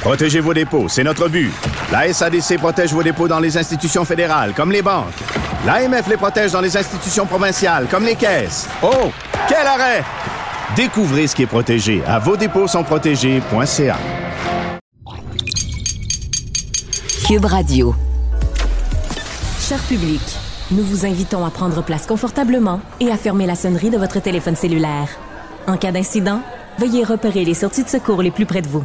Protégez vos dépôts, c'est notre but. La SADC protège vos dépôts dans les institutions fédérales, comme les banques. L'AMF les protège dans les institutions provinciales, comme les caisses. Oh, quel arrêt! Découvrez ce qui est protégé à vos dépôts sont protégés.ca. Cube Radio. Cher public, nous vous invitons à prendre place confortablement et à fermer la sonnerie de votre téléphone cellulaire. En cas d'incident, veuillez repérer les sorties de secours les plus près de vous.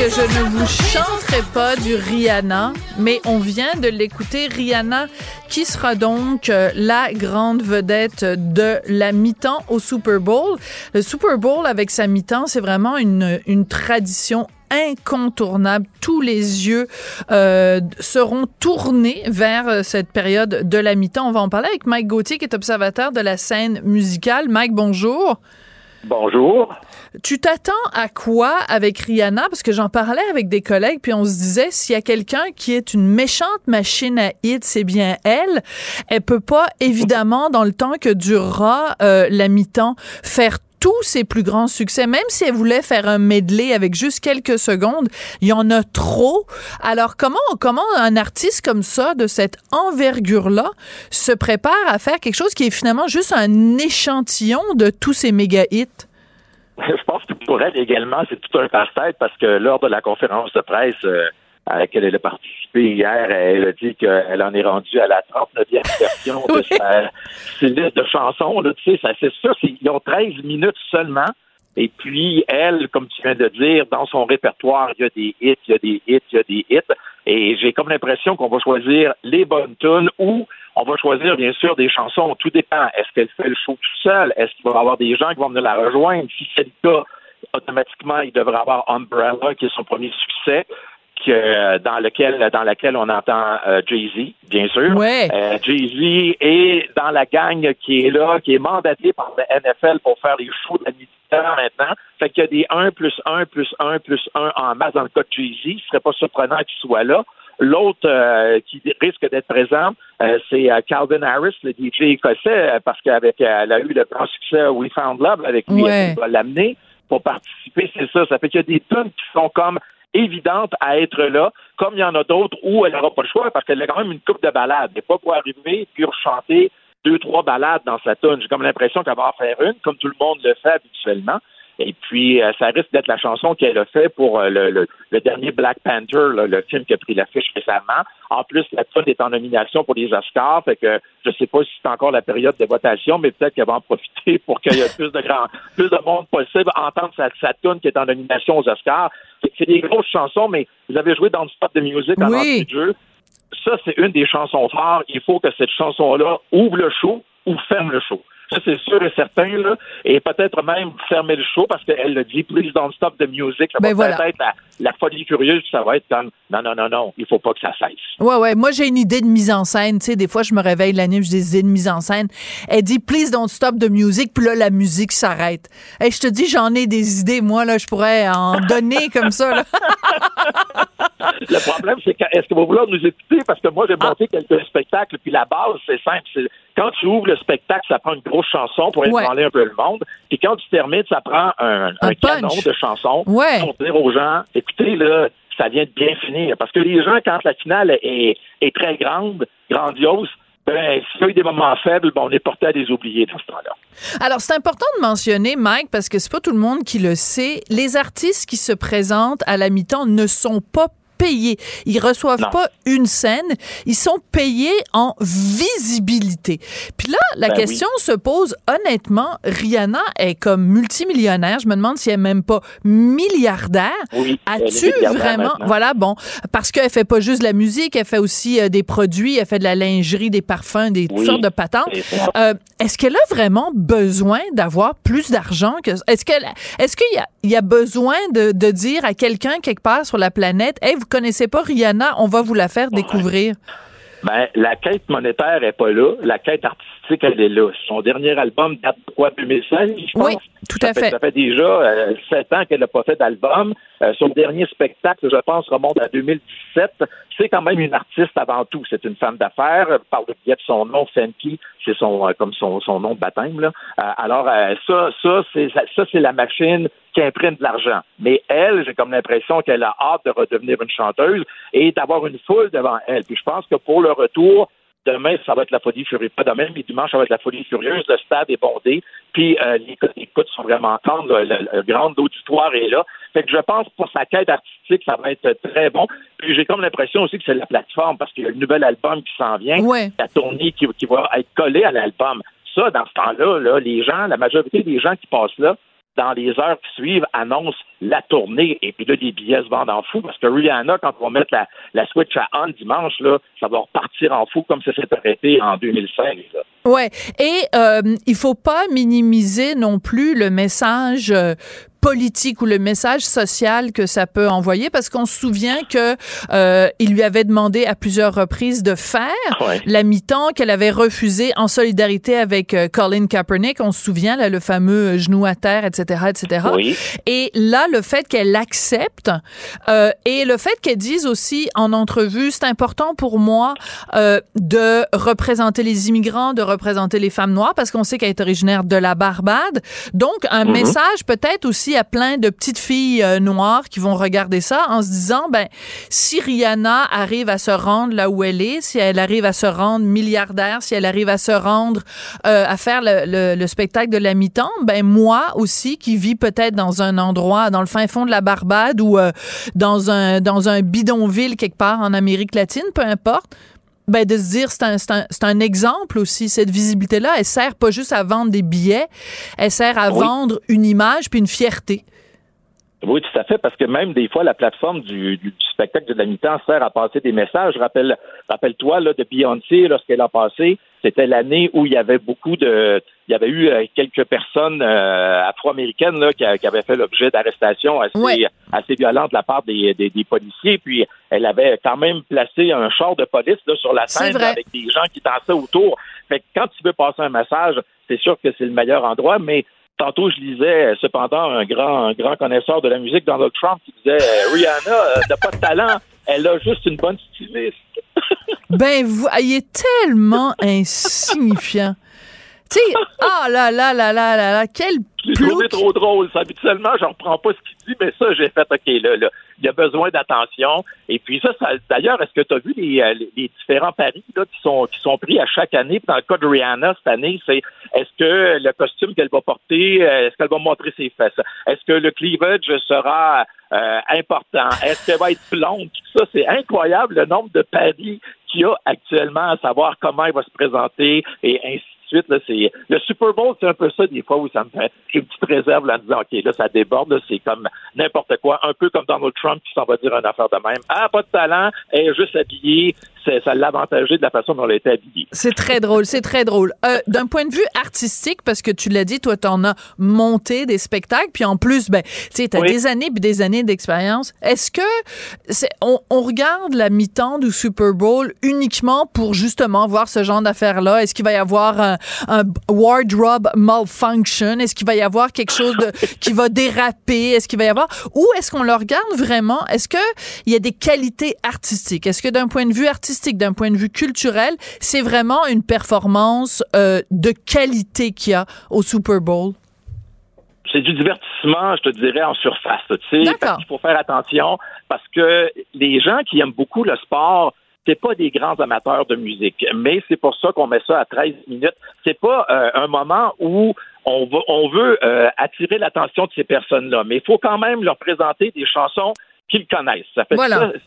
Que je ne vous chanterai pas du Rihanna, mais on vient de l'écouter. Rihanna, qui sera donc euh, la grande vedette de la mi-temps au Super Bowl. Le Super Bowl avec sa mi-temps, c'est vraiment une, tradition incontournable. Tous les yeux euh, seront tournés vers euh, cette période de la mi-temps. On va en parler avec Mike Gauthier, qui est observateur de la scène musicale. Mike, bonjour. Bonjour. Tu t'attends à quoi avec Rihanna? Parce que j'en parlais avec des collègues, puis on se disait, s'il y a quelqu'un qui est une méchante machine à hits, c'est bien elle. Elle peut pas, évidemment, dans le temps que durera euh, la mi-temps, faire tous ses plus grands succès, même si elle voulait faire un medley avec juste quelques secondes, il y en a trop. Alors comment comment un artiste comme ça, de cette envergure-là, se prépare à faire quelque chose qui est finalement juste un échantillon de tous ces méga hits? Je pense que pour elle également, c'est tout un passe-tête parce que lors de la conférence de presse euh, à laquelle elle a participé hier, elle a dit qu'elle en est rendue à la 39e version de sa ses listes de chansons. Là, tu sais, ça, c'est sûr, c'est- ils ont 13 minutes seulement. Et puis, elle, comme tu viens de dire, dans son répertoire, il y a des hits, il y a des hits, il y a des hits. Et j'ai comme l'impression qu'on va choisir les bonnes tunes ou on va choisir, bien sûr, des chansons. Tout dépend. Est-ce qu'elle fait le show tout seul? Est-ce qu'il va y avoir des gens qui vont venir la rejoindre? Si c'est le cas, automatiquement, il devrait avoir Umbrella, qui est son premier succès. Que, dans lequel dans laquelle on entend euh, Jay-Z, bien sûr. Ouais. Euh, Jay-Z est dans la gang qui est là, qui est mandaté par la NFL pour faire les shows de maintenant. Fait qu'il y a des 1 plus 1 plus 1 plus 1 en masse dans le cas de Jay-Z. Ce serait pas surprenant qu'il soit là. L'autre euh, qui risque d'être présent, euh, c'est euh, Calvin Harris, le DJ écossais, euh, parce qu'avec euh, elle a eu le grand succès We Found Love avec lui, Ouais. elle va l'amener pour participer. C'est ça. Ça fait qu'il y a des tunes qui sont comme évidentes à être là, comme il y en a d'autres où elle n'aura pas le choix parce qu'elle a quand même une coupe de balades. Elle n'est pas pour arriver puis chanter deux, trois balades dans sa tune. J'ai comme l'impression qu'elle va en faire une, comme tout le monde le fait habituellement. Et puis, euh, ça risque d'être la chanson qu'elle a fait pour euh, le, le- le dernier Black Panther, là, le film qui a pris l'affiche récemment. En plus, la tune est en nomination pour les Oscars, fait que je sais pas si c'est encore la période de votation, mais peut-être qu'elle va en profiter pour qu'il y ait plus de grand, plus de monde possible à entendre sa, sa tune qui est en nomination aux Oscars. C'est des grosses chansons, mais vous avez joué dans le spot de musique en Oui. de jeu. Ça, c'est une des chansons phares. Il faut que cette chanson-là ouvre le show ou ferme le show. Ça, c'est sûr et certain, là. Et peut-être même fermer le show parce qu'elle le dit, please don't stop the music. Ça Ben va voilà. peut-être la, la folie curieuse, ça va être comme, non, non, non, non, il faut pas que ça cesse. Ouais, ouais. Moi, j'ai une idée de mise en scène. Tu sais, des fois, je me réveille la nuit, j'ai des idées de mise en scène. Elle dit, please don't stop the music. Puis là, la musique s'arrête. Et je te dis, j'en ai des idées. Moi, là, je pourrais en donner comme ça, là. Le problème, c'est que, est-ce que vous vouloir nous écouter? Parce que moi, j'ai monté quelques spectacles, puis la base, c'est simple. c'est- Quand tu ouvres le spectacle, ça prend une grosse chanson pour Ouais. un peu le monde. Puis quand tu termines, ça prend un, un Un canon de chansons Ouais. pour dire aux gens, écoutez, là, ça vient de bien finir. Parce que les gens, quand la finale est, très grande, grandiose, ben, s'il y a eu des moments faibles, ben, on est porté à les oublier dans ce temps-là. Alors, c'est important de mentionner, Mike, parce que c'est pas tout le monde qui le sait. Les artistes qui se présentent à la mi-temps ne sont pas payés. Ils reçoivent pas une scène, ils sont payés en visibilité. Puis là, la Ben question se pose honnêtement, Rihanna est comme multimillionnaire, je me demande si elle est même pas milliardaire. Oui, As-tu vraiment? maintenant. voilà, bon, parce qu'elle fait pas juste de la musique, elle fait aussi euh, des produits, elle fait de la lingerie, des parfums, des toutes sortes de patentes. Euh, est-ce qu'elle a vraiment besoin d'avoir plus d'argent que est-ce qu'elle est-ce qu'il y a, il y a besoin de, de dire à quelqu'un quelque part sur la planète hey vous connaissez pas Rihanna on va vous la faire découvrir Ben, la quête monétaire est pas là. La quête artistique, elle est là. Son dernier album date de quoi, 2016, je pense? Oui, tout à Ça fait. Ça fait déjà euh, sept ans qu'elle n'a pas fait d'album. Euh, son dernier spectacle, je pense, remonte à 2017. C'est quand même une artiste avant tout. C'est une femme d'affaires. Euh, Par le biais de son nom, Fenty, c'est son euh, comme son, son nom de baptême. Là. Alors ça, ça, c'est ça, c'est la machine qui imprime de l'argent. Mais elle, j'ai comme l'impression qu'elle a hâte de redevenir une chanteuse et d'avoir une foule devant elle. Puis je pense que pour le retour, Demain, ça va être la folie furieuse. Pas demain, mais dimanche, ça va être la folie furieuse. Le stade est bondé. Puis euh, les les écoutes sont vraiment tendres. Le, le- le grand auditoire est là. Fait que je pense que pour sa quête artistique, ça va être très bon. Puis j'ai comme l'impression aussi que c'est la plateforme parce qu'il y a le nouvel album qui s'en vient. Ouais. La tournée qui, qui va être collée à l'album. Ça, dans ce temps-là, là, les gens, la majorité des gens qui passent là, dans les heures qui suivent, annoncent la tournée. Et puis là, les billets se vendent en fou parce que Rihanna, quand on va mettre la, la Switch à on dimanche, là, ça va repartir en fou comme ça s'est arrêté en 2016. là. Ouais, et euh, il faut pas minimiser non plus le message euh, politique ou le message social que ça peut envoyer parce qu'on se souvient que euh, il lui avait demandé à plusieurs reprises de faire Ouais. la mi-temps qu'elle avait refusé en solidarité avec euh, Colin Kaepernick on se souvient là le fameux genou à terre etc etc Oui. et là, le fait qu'elle l'accepte euh, et le fait qu'elle dise aussi en entrevue, c'est important pour moi euh, de représenter les immigrants, de représenter les femmes noires, parce qu'on sait qu'elle est originaire de la Barbade. Donc, un Mhm. message peut-être aussi à plein de petites filles euh, noires qui vont regarder ça en se disant, ben, si Rihanna arrive à se rendre là où elle est, si elle arrive à se rendre milliardaire, si elle arrive à se rendre euh, à faire le spectacle de la mi-temps, ben moi aussi qui vis peut-être dans un endroit dans le fin fond de la Barbade ou euh, dans un dans un bidonville quelque part en Amérique latine, peu importe. Ben de se dire c'est un, c'est un, un exemple aussi cette visibilité là elle sert pas juste à vendre des billets elle sert à Oui. vendre une image puis une fierté Oui, tout à fait, parce que même des fois, la plateforme du, du- du spectacle de la mi-temps sert à passer des messages. Rappelle, rappelle-toi là, de Beyoncé, lorsqu'elle a passé, c'était l'année où il y avait beaucoup de, il y avait eu euh, quelques personnes euh, afro-américaines là, qui, avaient fait l'objet d'arrestations assez, Ouais. assez violentes de la part des, des, des policiers. Puis elle avait quand même placé un char de police là, sur la scène avec des gens qui dansaient autour. Fait que quand tu veux passer un message, c'est sûr que c'est le meilleur endroit, mais Tantôt, je lisais euh, cependant un grand, un grand connaisseur de la musique, Donald Trump, qui disait Rihanna n'a pas de talent, elle a juste une bonne styliste. Ben vous il est tellement insignifiant tu sais ah là là là là là là quel plouc trop drôle. Ça, habituellement, je reprends pas ce qu'il dit, mais ça, j'ai fait OK, là, là, il y a besoin d'attention. Et puis ça, ça d'ailleurs, est-ce que tu as vu les, euh, les- les différents paris là, qui sont qui sont pris à chaque année? Puis Dans le cas de Rihanna cette année, c'est est-ce que le costume qu'elle va porter, euh, est-ce qu'elle va montrer ses fesses? Est-ce que le cleavage sera euh, important? Est-ce qu'elle va être blonde? Tout ça, c'est incroyable le nombre de paris qu'il y a actuellement à savoir comment elle va se présenter et ainsi de suite. Là, le Super Bowl, c'est un peu ça des fois où ça me fait. J'ai une petite réserve là, en disant OK, là, ça déborde, c'est comme n'importe quoi, un peu comme Donald Trump qui s'en va dire une affaire de même. Ah, pas de talent, elle est juste habillée, ça l'a avantagé de la façon dont elle a été habillée. C'est très drôle, c'est très drôle. Euh, D'un point de vue artistique, parce que tu l'as dit, toi, t'en as monté des spectacles, puis en plus, ben, tu sais, t'as Oui. des années puis des années d'expérience. Est-ce que c'est, on, on regarde la mi-temps du Super Bowl uniquement pour justement voir ce genre d'affaires-là? Est-ce qu'il va y avoir un, un wardrobe malfunction? Est-ce qu'il va y avoir quelque chose de, qui va déraper? Est-ce qu'il va y avoir, ou est-ce qu'on le regarde vraiment? Est-ce que il y a des qualités artistiques? Est-ce que d'un point de vue artistique, d'un point de vue culturel, c'est vraiment une performance euh, de qualité qu'il y a au Super Bowl? c'est du divertissement, je te dirais, en surface. Tu sais, il faut faire attention parce que les gens qui aiment beaucoup le sport, c'est pas des grands amateurs de musique, mais c'est pour ça qu'on met ça à 13 minutes. C'est pas euh, un moment où on, on veut euh, attirer l'attention de ces personnes-là, mais il faut quand même leur présenter des chansons qu'ils connaissent. Ça fait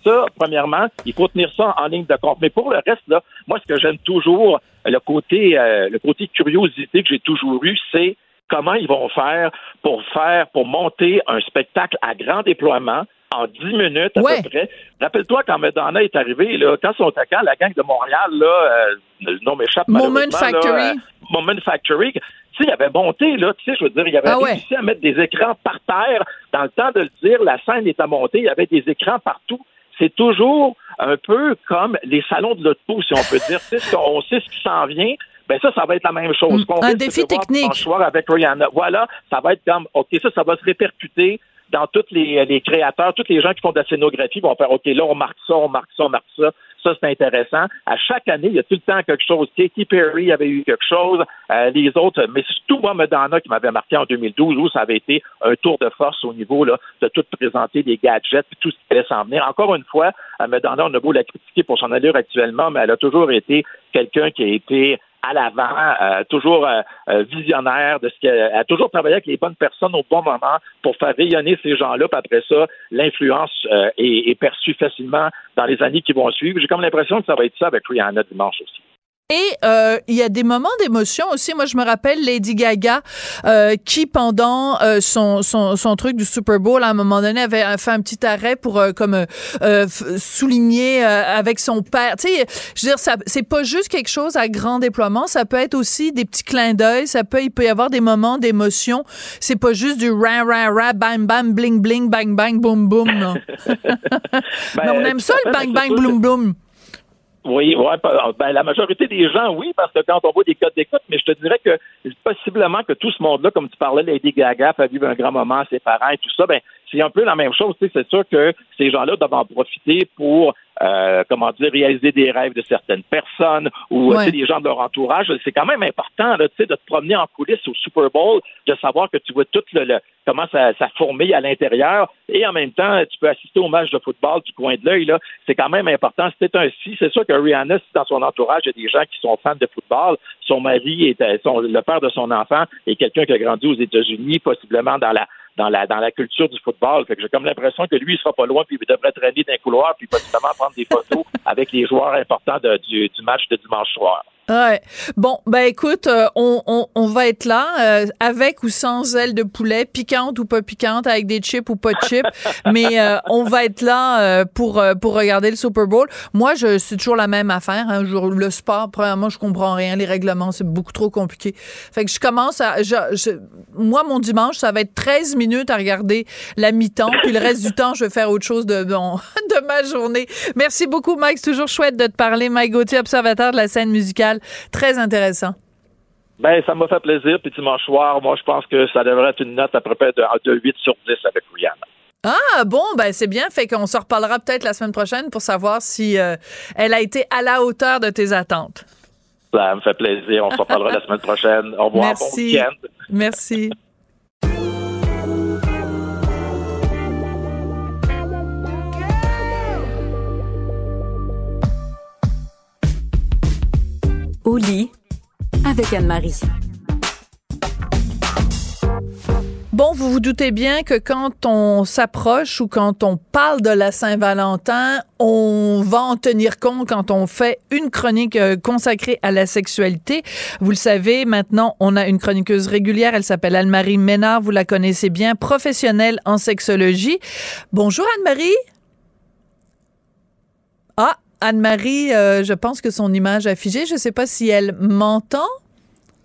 ça, premièrement, il faut tenir ça en ligne de compte. Mais pour le reste, là, moi, ce que j'aime toujours, le côté, euh, le côté curiosité que j'ai toujours eu, c'est comment ils vont faire pour faire, pour monter un spectacle à grand déploiement en dix minutes à peu près. Rappelle-toi quand Madonna est arrivée, là, quand son attaquant, la gang de Montréal, là, euh, le nom m'échappe Moment Factory. Là, euh, Moment Factory. Tu sais, il avait monté, là, tu sais, je veux dire, il avait ah réussi à mettre des écrans par terre. Dans le temps de le dire, la scène est à monter, il y avait des écrans partout. C'est toujours un peu comme les salons de l'auto, si on peut dire. on sait ce qui s'en vient, ben ça, ça va être la même chose. Mm. un défi technique. avec Rihanna. Voilà, ça va être comme, OK, ça, ça va se répercuter dans tous les, les créateurs, tous les gens qui font de la scénographie vont faire, OK, là, on marque ça, on marque ça, on marque ça. Ça, c'est intéressant. À chaque année, il y a tout le temps quelque chose. Katy Perry avait eu quelque chose. Euh, les autres, mais surtout moi, Madonna, qui m'avait marqué en 2012, où ça avait été un tour de force au niveau là, de tout présenter des gadgets, tout ce qui allait s'en venir. Encore une fois, Madonna, on a beau la critiquer pour son allure actuellement, mais elle a toujours été quelqu'un qui a été à l'avant, euh, toujours euh, euh, visionnaire de ce qu'elle a toujours travaillé avec les bonnes personnes au bon moment pour faire rayonner ces gens-là. Puis après ça, l'influence est, est, perçue facilement dans les années qui vont suivre. J'ai comme l'impression que ça va être ça avec Rihanna dimanche aussi. Et euh, il y a des moments d'émotion aussi. Moi, je me rappelle Lady Gaga euh, qui, pendant euh, son, son, son, truc du Super Bowl, à un moment donné, avait fait un petit arrêt pour comme souligner avec son père. Tu sais, je veux dire, c'est pas juste quelque chose à grand déploiement. Ça peut être aussi des petits clins d'œil. Ça peut, il peut y avoir des moments d'émotion. C'est pas juste du ra ra ra, bam bam, bling bling, bang bang, boum boum. Non. Mais on aime ça le bang bang, boum boum. Oui, ouais, ben, la majorité des gens, oui, parce que quand on voit des codes d'écoute, mais je te dirais que possiblement que tout ce monde-là, comme tu parlais, Lady Gaga, a vivre un grand moment ses parents et tout ça, ben, c'est un peu la même chose. C'est sûr que ces gens-là doivent en profiter pour euh, comment dire, réaliser des rêves de certaines personnes ou des gens de leur entourage. C'est quand même important là, de te promener en coulisses au Super Bowl, de savoir que tu vois tout le, comment ça, ça fourmille à l'intérieur et en même temps, tu peux assister au match de football du coin de l'œil. C'est quand même important. C'était ainsi. C'est sûr que Rihanna, si dans son entourage, il y a des gens qui sont fans de football, son mari est euh, son, le père de son enfant est quelqu'un qui a grandi aux États-Unis, possiblement dans la dans la dans la culture du football. Fait que j'ai comme l'impression que lui, il sera pas loin, puis il devrait traîner d'un couloir, puis possiblement prendre des photos avec les joueurs importants du, du match de dimanche soir. Ouais. Bon, ben écoute, euh, on, on, on, va être là, euh, avec ou sans ailes de poulet, piquante ou pas piquante, avec des chips ou pas de chips, mais euh, on va être là pour pour regarder le Super Bowl. Moi, je c'est toujours la même affaire. Hein, le sport, premièrement, je comprends rien. Les règlements, c'est beaucoup trop compliqué. Fait que je commence à, je, moi, mon dimanche, ça va être 13 minutes à regarder la mi-temps, puis le reste du temps, je vais faire autre chose de bon, de ma journée. Merci beaucoup, Mike. C'est toujours chouette de te parler, Mike Gauthier, observateur de la scène musicale. Très intéressant. Ben, ça m'a fait plaisir. Puis dimanche soir, moi, je pense que ça devrait être une note à peu près de, de 8 sur 10 avec Rihanna. Ah bon, ben c'est bien, fait qu'on se reparlera peut-être la semaine prochaine pour savoir si euh, elle a été à la hauteur de tes attentes. Ça me fait plaisir, on se reparlera la semaine prochaine. Au revoir, Merci. bon week-end. Merci. Au lit avec Anne-Marie. Bon, vous vous doutez bien que quand on s'approche ou quand on parle de la Saint-Valentin, on va en tenir compte quand on fait une chronique euh, consacrée à la sexualité. Vous le savez, maintenant, on a une chroniqueuse régulière. Elle s'appelle Anne-Marie Ménard. Vous la connaissez bien, professionnelle en sexologie. Bonjour Anne-Marie. Ah, Anne-Marie, euh, je pense que son image a figé. Je ne sais pas si elle m'entend.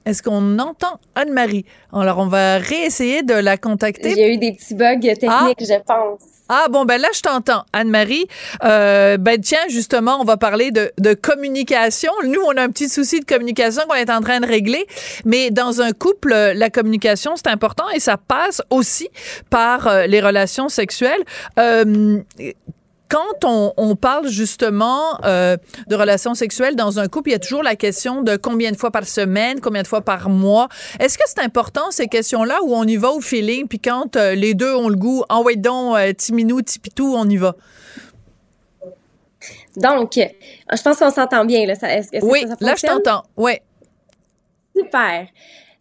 Est-ce qu'on entend Anne-Marie? Alors, on va réessayer de la contacter. Il y a eu des petits bugs techniques, ah. je pense. Ah bon ben là je t'entends Anne-Marie. Euh, ben tiens justement on va parler de, de, communication. Nous on a un petit souci de communication qu'on est en train de régler, mais dans un couple la communication c'est important et ça passe aussi par euh, les relations sexuelles. Euh, quand on, on parle justement euh, de relations sexuelles dans un couple, il y a toujours la question de combien de fois par semaine, combien de fois par mois. Est-ce que c'est important ces questions-là où on y va au feeling, puis quand euh, les deux ont le goût, en ouais donc, euh, timinou, tipitou, on y va? Donc, je pense qu'on s'entend bien. Là. Ça, est-ce que oui, ça, ça là, je t'entends. Oui. Super.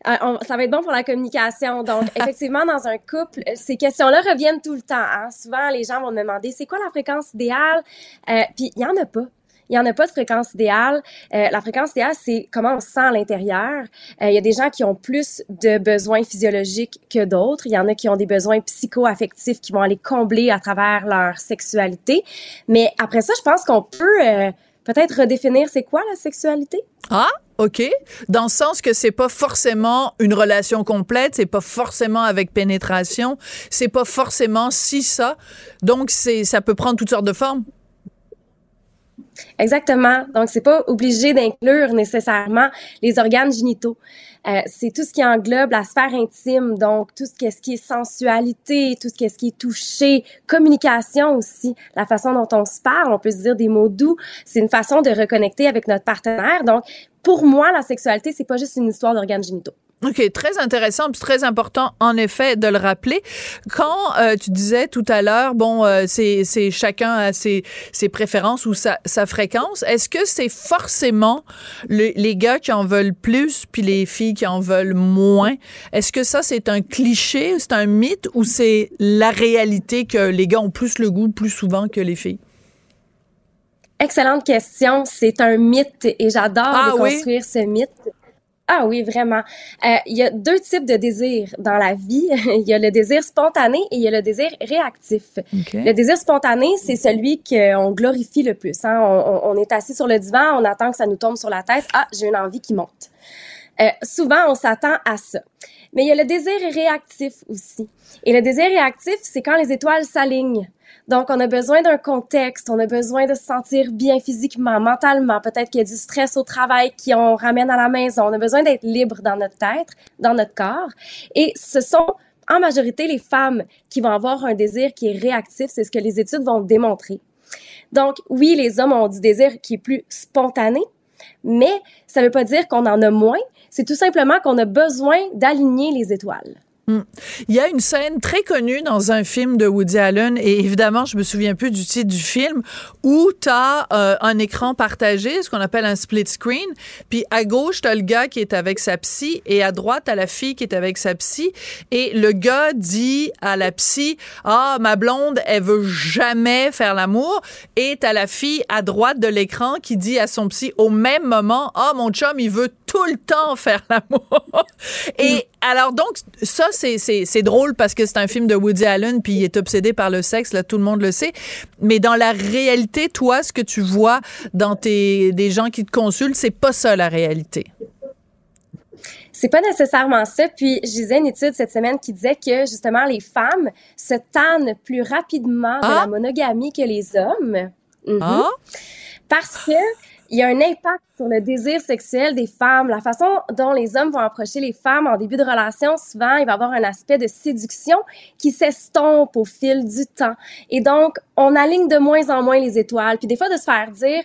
Euh, on, ça va être bon pour la communication. Donc, effectivement, dans un couple, ces questions-là reviennent tout le temps. Hein. Souvent, les gens vont me demander c'est quoi la fréquence idéale? Euh, puis, il y en a pas. Il n'y en a pas de fréquence idéale. Euh, la fréquence idéale, c'est comment on se sent à l'intérieur. Euh, il y a des gens qui ont plus de besoins physiologiques que d'autres. Il y en a qui ont des besoins psycho-affectifs qui vont aller combler à travers leur sexualité. Mais après ça, je pense qu'on peut euh, peut-être redéfinir c'est quoi la sexualité? Ah, OK. Dans le sens que c'est pas forcément une relation complète, c'est pas forcément avec pénétration, c'est pas forcément si ça. Donc, c'est, ça peut prendre toutes sortes de formes. Exactement. Donc, c'est pas obligé d'inclure nécessairement les organes génitaux. Euh, c'est tout ce qui englobe la sphère intime, donc tout ce qui est sensualité, tout ce qui est touché, communication aussi, la façon dont on se parle, on peut se dire des mots doux. C'est une façon de reconnecter avec notre partenaire. Donc, pour moi, la sexualité, c'est pas juste une histoire d'organes génitaux. OK, très intéressant, puis très important en effet de le rappeler. Quand euh, tu disais tout à l'heure, bon, euh, c'est chacun a ses, ses préférences ou sa, sa fréquence, est-ce que c'est forcément le, les gars qui en veulent plus puis les filles qui en veulent moins? Est-ce que ça c'est un cliché, c'est un mythe ou c'est la réalité que les gars ont plus le goût plus souvent que les filles? Excellente question. C'est un mythe et j'adore Ah oui? ce mythe. Ah oui, vraiment. Euh, il y a deux types de désirs dans la vie. il y a le désir spontané et il y a le désir réactif. Le désir spontané, c'est celui qu'on glorifie le plus. Hein. On, on- on est assis sur le divan, on attend que ça nous tombe sur la tête. Ah, j'ai une envie qui monte. Euh, souvent, on s'attend à ça. Mais il y a le désir réactif aussi. Et le désir réactif, c'est quand les étoiles s'alignent. Donc, on a besoin d'un contexte, on a besoin de se sentir bien physiquement, mentalement. Peut-être qu'il y a du stress au travail qui on ramène à la maison. On a besoin d'être libre dans notre tête, dans notre corps. Et ce sont en majorité les femmes qui vont avoir un désir qui est réactif. C'est ce que les études vont démontrer. Donc, oui, les hommes ont du désir qui est plus spontané, mais ça ne veut pas dire qu'on en a moins. C'est tout simplement qu'on a besoin d'aligner les étoiles. Hmm. Il y a une scène très connue dans un film de Woody Allen, et évidemment, je me souviens plus du titre du film, où tu as euh, un écran partagé, ce qu'on appelle un split screen, puis à gauche, tu as le gars qui est avec sa psy, et à droite, tu la fille qui est avec sa psy, et le gars dit à la psy, « Ah, ma blonde, elle veut jamais faire l'amour », et tu la fille à droite de l'écran qui dit à son psy au même moment, « Ah, mon chum, il veut tout le temps faire l'amour. Et alors donc ça c'est drôle parce que c'est un film de Woody Allen puis il est obsédé par le sexe là tout le monde le sait. Mais dans la réalité toi ce que tu vois dans tes des gens qui te consultent c'est pas ça la réalité. C'est pas nécessairement ça. Puis, je lisais une étude cette semaine qui disait que, justement, les femmes se tannent plus rapidement de Ah. la monogamie que les hommes. Mhm. Ah Parce que il y a un impact sur le désir sexuel des femmes. La façon dont les hommes vont approcher les femmes en début de relation, souvent, il va avoir un aspect de séduction qui s'estompe au fil du temps. Et donc, on aligne de moins en moins les étoiles. Puis des fois, de se faire dire,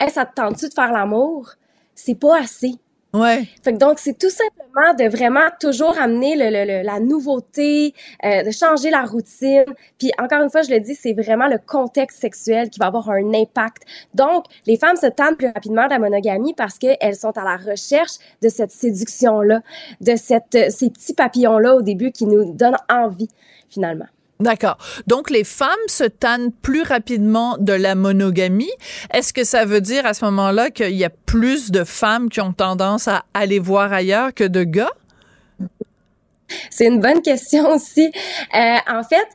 hey, ça te tente-tu de faire l'amour? C'est pas assez. Ouais. Fait que donc, c'est tout simplement de vraiment toujours amener le, le- le- la nouveauté, euh, de changer la routine. Puis encore une fois, je le dis, c'est vraiment le contexte sexuel qui va avoir un impact. Donc, les femmes se tendent plus rapidement de la monogamie parce qu'elles sont à la recherche de cette séduction-là, de cette, euh, ces petits papillons-là au début qui nous donnent envie, finalement. D'accord. Donc, les femmes se tannent plus rapidement de la monogamie. Est-ce que ça veut dire à ce moment-là qu'il y a plus de femmes qui ont tendance à aller voir ailleurs que de gars? C'est une bonne question aussi. Euh, en fait,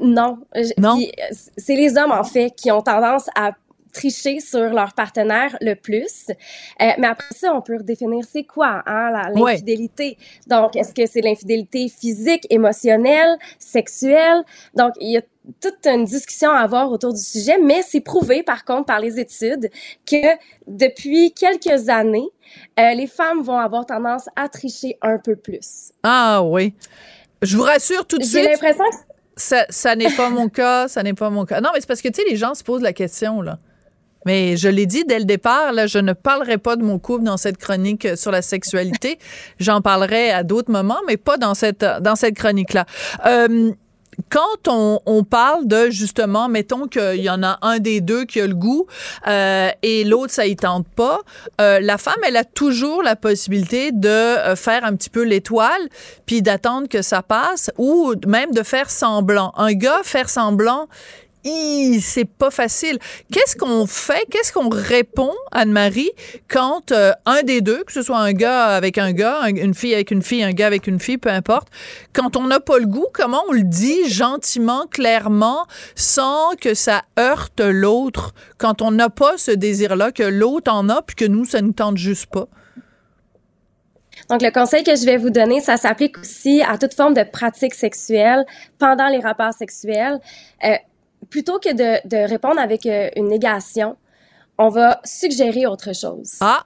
non. Non? euh, C'est les hommes, en fait, qui ont tendance à tricher sur leur partenaire le plus. Euh, mais après ça, on peut redéfinir c'est quoi hein, Ouais. l'infidélité. Donc, est-ce que c'est l'infidélité physique, émotionnelle, sexuelle? Donc, il y a toute une discussion à avoir autour du sujet, mais c'est prouvé, par contre, par les études que depuis quelques années, euh, les femmes vont avoir tendance à tricher un peu plus. Ah oui. Je vous rassure tout de J'ai suite. l'impression que ça, ça n'est pas mon cas, ça n'est pas mon cas. Non, mais c'est parce que, tu sais, les gens se posent la question, là. Mais je l'ai dit dès le départ, là, je ne parlerai pas de mon couple dans cette chronique euh, sur la sexualité. J'en parlerai à d'autres moments, mais pas dans cette, dans cette chronique-là. Euh, quand on, on, parle de justement, mettons qu'il y en a un des deux qui a le goût euh, et l'autre ça y tente pas, euh, la femme elle a toujours la possibilité de euh, faire un petit peu l'étoile puis d'attendre que ça passe ou même de faire semblant. Un gars faire semblant, c'est pas facile. Qu'est-ce qu'on fait? Qu'est-ce qu'on répond, Anne-Marie, quand euh, un des deux, que ce soit un gars avec un gars, une fille avec une fille, un gars avec une fille, peu importe, quand on n'a pas le goût, comment on le dit gentiment, clairement, sans que ça heurte l'autre, quand on n'a pas ce désir-là, que l'autre en a, puis que nous, ça nous tente juste pas? Donc, le conseil que je vais vous donner, ça s'applique aussi à toute forme de pratique sexuelle pendant les rapports sexuels. Euh, plutôt que de, de répondre avec euh, une négation, on va suggérer autre chose. Ah!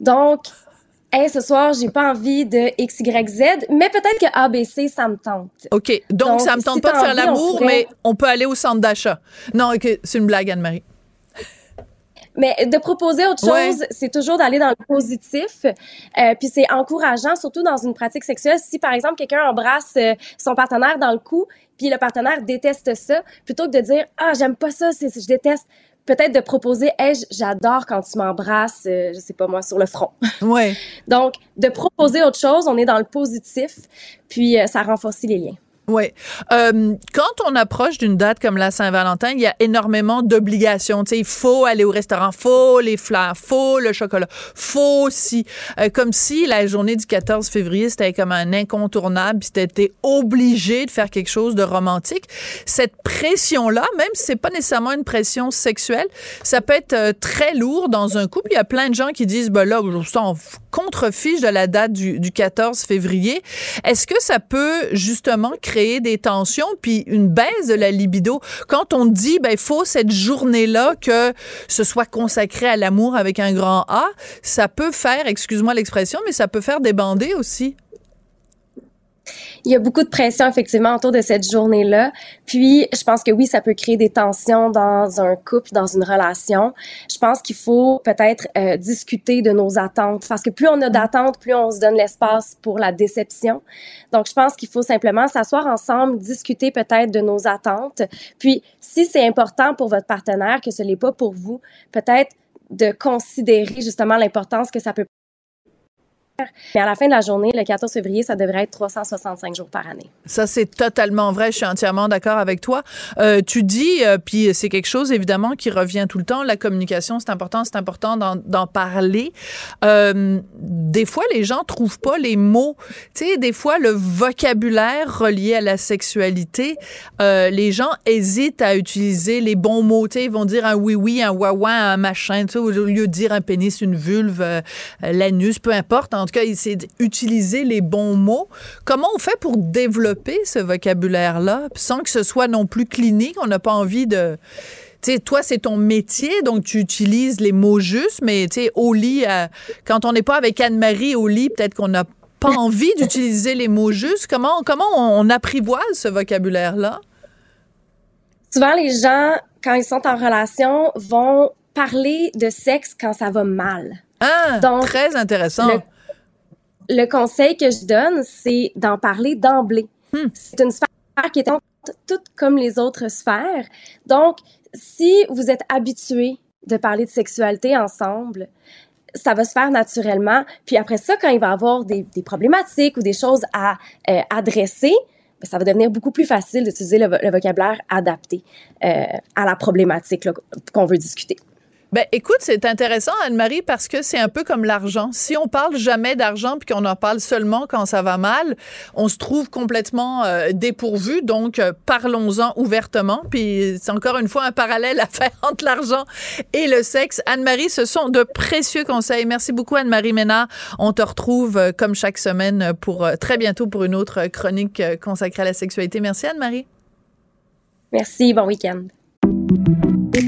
Donc, hey, ce soir, j'ai pas envie de X, Y, Z, mais peut-être que ABC, ça me tente. OK. Donc, ça me tente pas de faire l'amour, mais on peut aller au centre d'achat. Non, OK, c'est une blague, Anne-Marie. Mais de proposer autre chose, c'est toujours d'aller dans le positif. Euh, puis c'est encourageant, surtout dans une pratique sexuelle. Si par exemple quelqu'un embrasse euh, son partenaire dans le cou, puis le partenaire déteste ça, plutôt que de dire ah j'aime pas ça, c'est je déteste. Peut-être de proposer, hey, j'adore quand tu m'embrasses, euh, je sais pas moi, sur le front. Ouais. Donc, de proposer autre chose, on est dans le positif, puis ça renforce les liens. Oui. Euh, quand on approche d'une date comme la Saint-Valentin, il y a énormément d'obligations. Tu sais, il faut aller au restaurant, faut les fleurs, faut le chocolat, faut aussi. Euh, comme si la journée du 14 février, c'était comme un incontournable, puis t'étais obligé de faire quelque chose de romantique. Cette pression-là, même si c'est pas nécessairement une pression sexuelle, ça peut être euh, très lourd dans un couple. Il y a plein de gens qui disent, ben là, s'en contrefiche de la date du, du 14 février. Est-ce que ça peut justement créer des tensions puis une baisse de la libido. Quand on dit, ben, il faut cette journée-là que ce soit consacré à l'amour avec un grand A, ça peut faire, excuse-moi l'expression, mais ça peut faire débander aussi il y a beaucoup de pression effectivement autour de cette journée-là. Puis, je pense que oui, ça peut créer des tensions dans un couple, dans une relation. Je pense qu'il faut peut-être euh, discuter de nos attentes parce que plus on a d'attentes, plus on se donne l'espace pour la déception. Donc, je pense qu'il faut simplement s'asseoir ensemble, discuter peut-être de nos attentes. Puis, si c'est important pour votre partenaire que ce n'est pas pour vous, peut-être de considérer justement l'importance que ça peut mais à la fin de la journée, le 14 février, ça devrait être 365 jours par année. Ça, c'est totalement vrai. Je suis entièrement d'accord avec toi. Euh, tu dis, euh, puis c'est quelque chose évidemment qui revient tout le temps. La communication, c'est important, c'est important d'en parler. Euh, des fois, les gens trouvent pas les mots. Tu sais, des fois, le vocabulaire relié à la sexualité, euh, les gens hésitent à utiliser les bons mots. Tu sais, ils vont dire un oui oui, un wawa, un machin. Tu au lieu de dire un pénis, une vulve, euh, l'anus, peu importe. Tout cas, c'est d'utiliser les bons mots. Comment on fait pour développer ce vocabulaire-là sans que ce soit non plus clinique? On n'a pas envie de... Tu sais, toi, c'est ton métier, donc tu utilises les mots justes, mais tu sais, au lit, euh, quand on n'est pas avec Anne-Marie au lit, peut-être qu'on n'a pas envie d'utiliser les mots justes. Comment, comment on, apprivoise ce vocabulaire-là? Souvent, les gens, quand ils sont en relation, vont parler de sexe quand ça va mal. Ah, donc, très intéressant le conseil que je donne, c'est d'en parler d'emblée. Hmm. C'est une sphère qui est toute comme les autres sphères. Donc, si vous êtes habitué de parler de sexualité ensemble, ça va se faire naturellement. Puis après ça, quand il va y avoir des, problématiques ou des choses à euh, adresser, ben, ça va devenir beaucoup plus facile d'utiliser le, vocabulaire adapté euh, à la problématique qu'on veut discuter. Ben, écoute, c'est intéressant, Anne-Marie, parce que c'est un peu comme l'argent. Si on parle jamais d'argent puis qu'on en parle seulement quand ça va mal, on se trouve complètement euh, dépourvu. Donc, euh, parlons-en ouvertement. Puis, c'est encore une fois un parallèle à faire entre l'argent et le sexe. Anne-Marie, ce sont de précieux conseils. Merci beaucoup, Anne-Marie Ménard. On te retrouve euh, comme chaque semaine pour très bientôt pour une autre chronique consacrée à la sexualité. Merci, Anne-Marie. Merci. Bon week-end.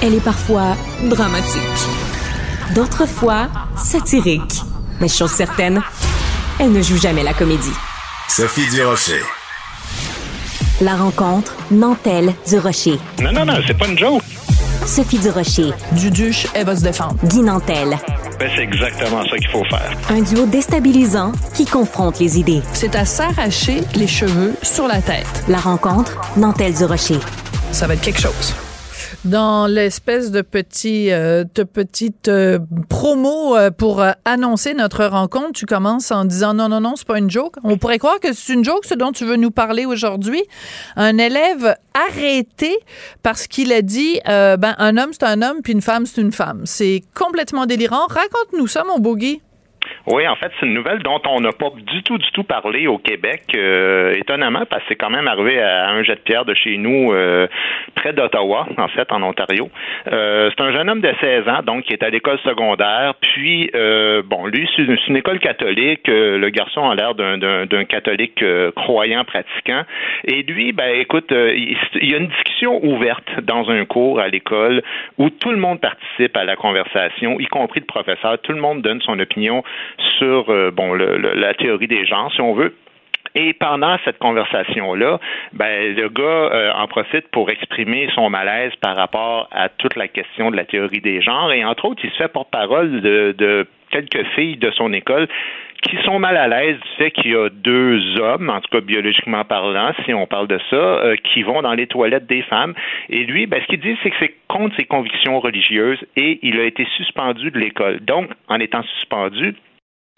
Elle est parfois dramatique, d'autres fois satirique. Mais chose certaine, elle ne joue jamais la comédie. Sophie Durocher. La rencontre Nantel du Rocher. Non, non, non, c'est pas une joke. Sophie Durocher. Duduche, elle va se défendre. Guy Nantel. Ben, c'est exactement ça qu'il faut faire. Un duo déstabilisant qui confronte les idées. C'est à s'arracher les cheveux sur la tête. La rencontre Nantel du Rocher. Ça va être quelque chose dans l'espèce de petit euh, de petite euh, promo euh, pour euh, annoncer notre rencontre, tu commences en disant non non non, c'est pas une joke. On pourrait croire que c'est une joke ce dont tu veux nous parler aujourd'hui. Un élève arrêté parce qu'il a dit ben un homme c'est un homme puis une femme c'est une femme. C'est complètement délirant. Raconte-nous ça mon Guy. Oui, en fait, c'est une nouvelle dont on n'a pas du tout, du tout parlé au Québec, euh, étonnamment, parce que c'est quand même arrivé à un jet de pierre de chez nous, euh, près d'Ottawa, en fait, en Ontario. Euh, c'est un jeune homme de 16 ans, donc, qui est à l'école secondaire. Puis, bon, lui, c'est une, école catholique. le garçon a l'air d'un catholique croyant, pratiquant. Et lui, ben, écoute, il y a une discussion ouverte dans un cours à l'école où tout le monde participe à la conversation, y compris le professeur. Tout le monde donne son opinion sur euh, bon le, la théorie des genres, si on veut. Et pendant cette conversation-là, ben, le gars euh, en profite pour exprimer son malaise par rapport à toute la question de la théorie des genres. Et entre autres, il se fait porte-parole de, de quelques filles de son école qui sont mal à l'aise du fait qu'il y a deux hommes, en tout cas biologiquement parlant, si on parle de ça, euh, qui vont dans les toilettes des femmes. Et lui, ben, ce qu'il dit, c'est que c'est contre ses convictions religieuses et il a été suspendu de l'école. Donc, en étant suspendu,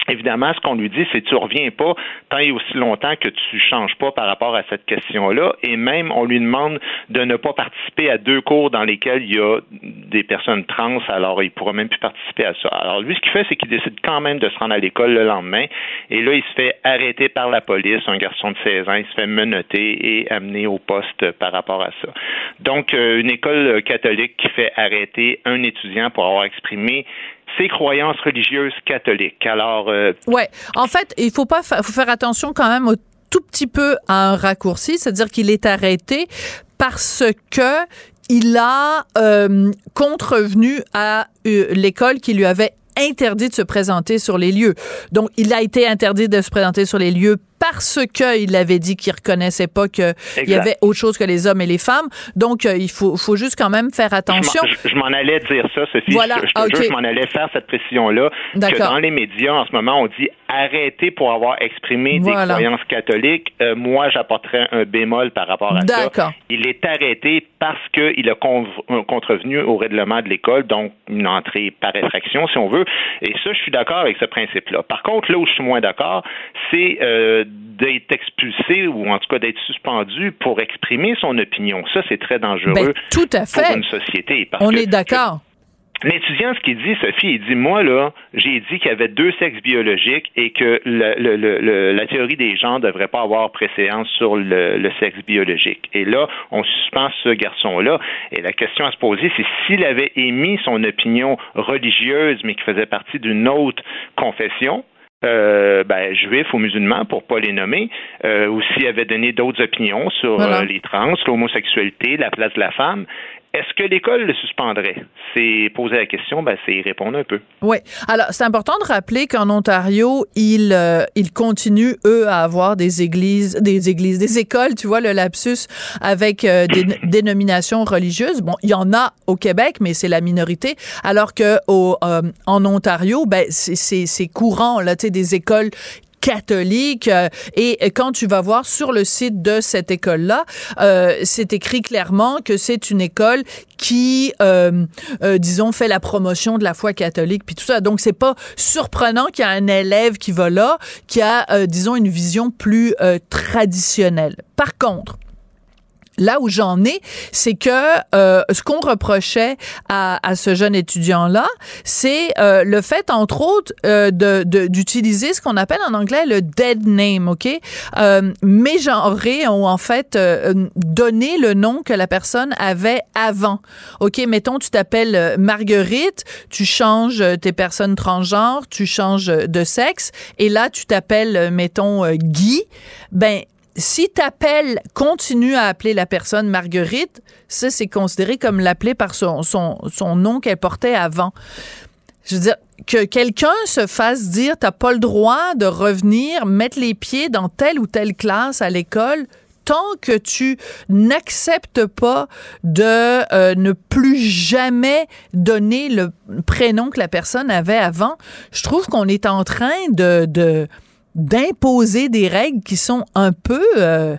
Évidemment, ce qu'on lui dit, c'est tu reviens pas tant et aussi longtemps que tu changes pas par rapport à cette question-là. Et même, on lui demande de ne pas participer à deux cours dans lesquels il y a des personnes trans, alors il pourra même plus participer à ça. Alors lui, ce qu'il fait, c'est qu'il décide quand même de se rendre à l'école le lendemain. Et là, il se fait arrêter par la police, un garçon de 16 ans, il se fait menotter et amener au poste par rapport à ça. Donc, euh, une école catholique qui fait arrêter un étudiant pour avoir exprimé ses croyances religieuses catholiques. Alors, euh, ouais, en fait, il faut pas faut faire attention quand même au tout petit peu à un raccourci, c'est-à-dire qu'il est arrêté parce que il a euh, contrevenu à euh, l'école qui lui avait interdit de se présenter sur les lieux. Donc, il a été interdit de se présenter sur les lieux parce qu'il avait dit qu'il reconnaissait pas qu'il y avait autre chose que les hommes et les femmes. Donc, euh, il faut, faut juste quand même faire attention. Je m'en allais dire ça, Sophie. Voilà. Je, je, m'en allais faire cette précision-là. Que dans les médias, en ce moment, on dit arrêtez pour avoir exprimé des croyances catholiques. Euh, moi, j'apporterais un bémol par rapport à ça. Il est arrêté parce qu'il a euh, contrevenu au règlement de l'école, donc une entrée par effraction, si on veut. Et ça, je suis d'accord avec ce principe-là. Par contre, là où je suis moins d'accord, c'est d'être expulsé ou en tout cas d'être suspendu pour exprimer son opinion. Ça, c'est très dangereux ben, tout à fait. pour une société. On est d'accord. L'étudiant, ce qu'il dit, Sophie, il dit, moi, là, j'ai dit qu'il y avait deux sexes biologiques et que la théorie des genres ne devrait pas avoir préséance sur le, sexe biologique. Et là, on suspend ce garçon-là. Et la question à se poser, c'est s'il avait émis son opinion religieuse, mais qui faisait partie d'une autre confession, euh, ben, juifs ou musulmans, pour pas les nommer, euh, ou s'il avait donné d'autres opinions sur euh, les trans, l'homosexualité, la place de la femme, Est-ce que l'école le suspendrait? C'est poser la question, ben, c'est y répondre un peu. Oui. Alors, c'est important de rappeler qu'en Ontario, ils, euh, ils continuent, eux, à avoir des églises, des églises, des écoles, tu vois, le lapsus, avec euh, des dénominations religieuses. Bon, il y en a au Québec, mais c'est la minorité. Alors que au, euh, en Ontario, ben, c'est courant, là, tu sais, des écoles catholique. Euh, et quand tu vas voir sur le site de cette école-là, euh, c'est écrit clairement que c'est une école qui, euh, disons, fait la promotion de la foi catholique, puis tout ça. Donc, c'est pas surprenant qu'il y a un élève qui va là, qui a, disons, une vision plus traditionnelle. Par contre, là où j'en ai, c'est que euh, ce qu'on reprochait à, à, ce jeune étudiant-là, c'est euh, le fait, entre autres, euh, de d'utiliser ce qu'on appelle en anglais le dead name, OK? Euh, mégenrer ou en fait euh, donner le nom que la personne avait avant. OK, mettons, tu t'appelles Marguerite, tu changes tes personnes transgenres, tu changes de sexe, et là, tu t'appelles, mettons, Guy, ben si t'appelles, continue à appeler la personne Marguerite, ça, c'est considéré comme l'appeler par son, son, son nom qu'elle portait avant. Je veux dire, que quelqu'un se fasse dire, t'as pas le droit de revenir mettre les pieds dans telle ou telle classe à l'école, tant que tu n'acceptes pas de euh, ne plus jamais donner le prénom que la personne avait avant, je trouve qu'on est en train de, de d'imposer des règles qui sont un peu euh,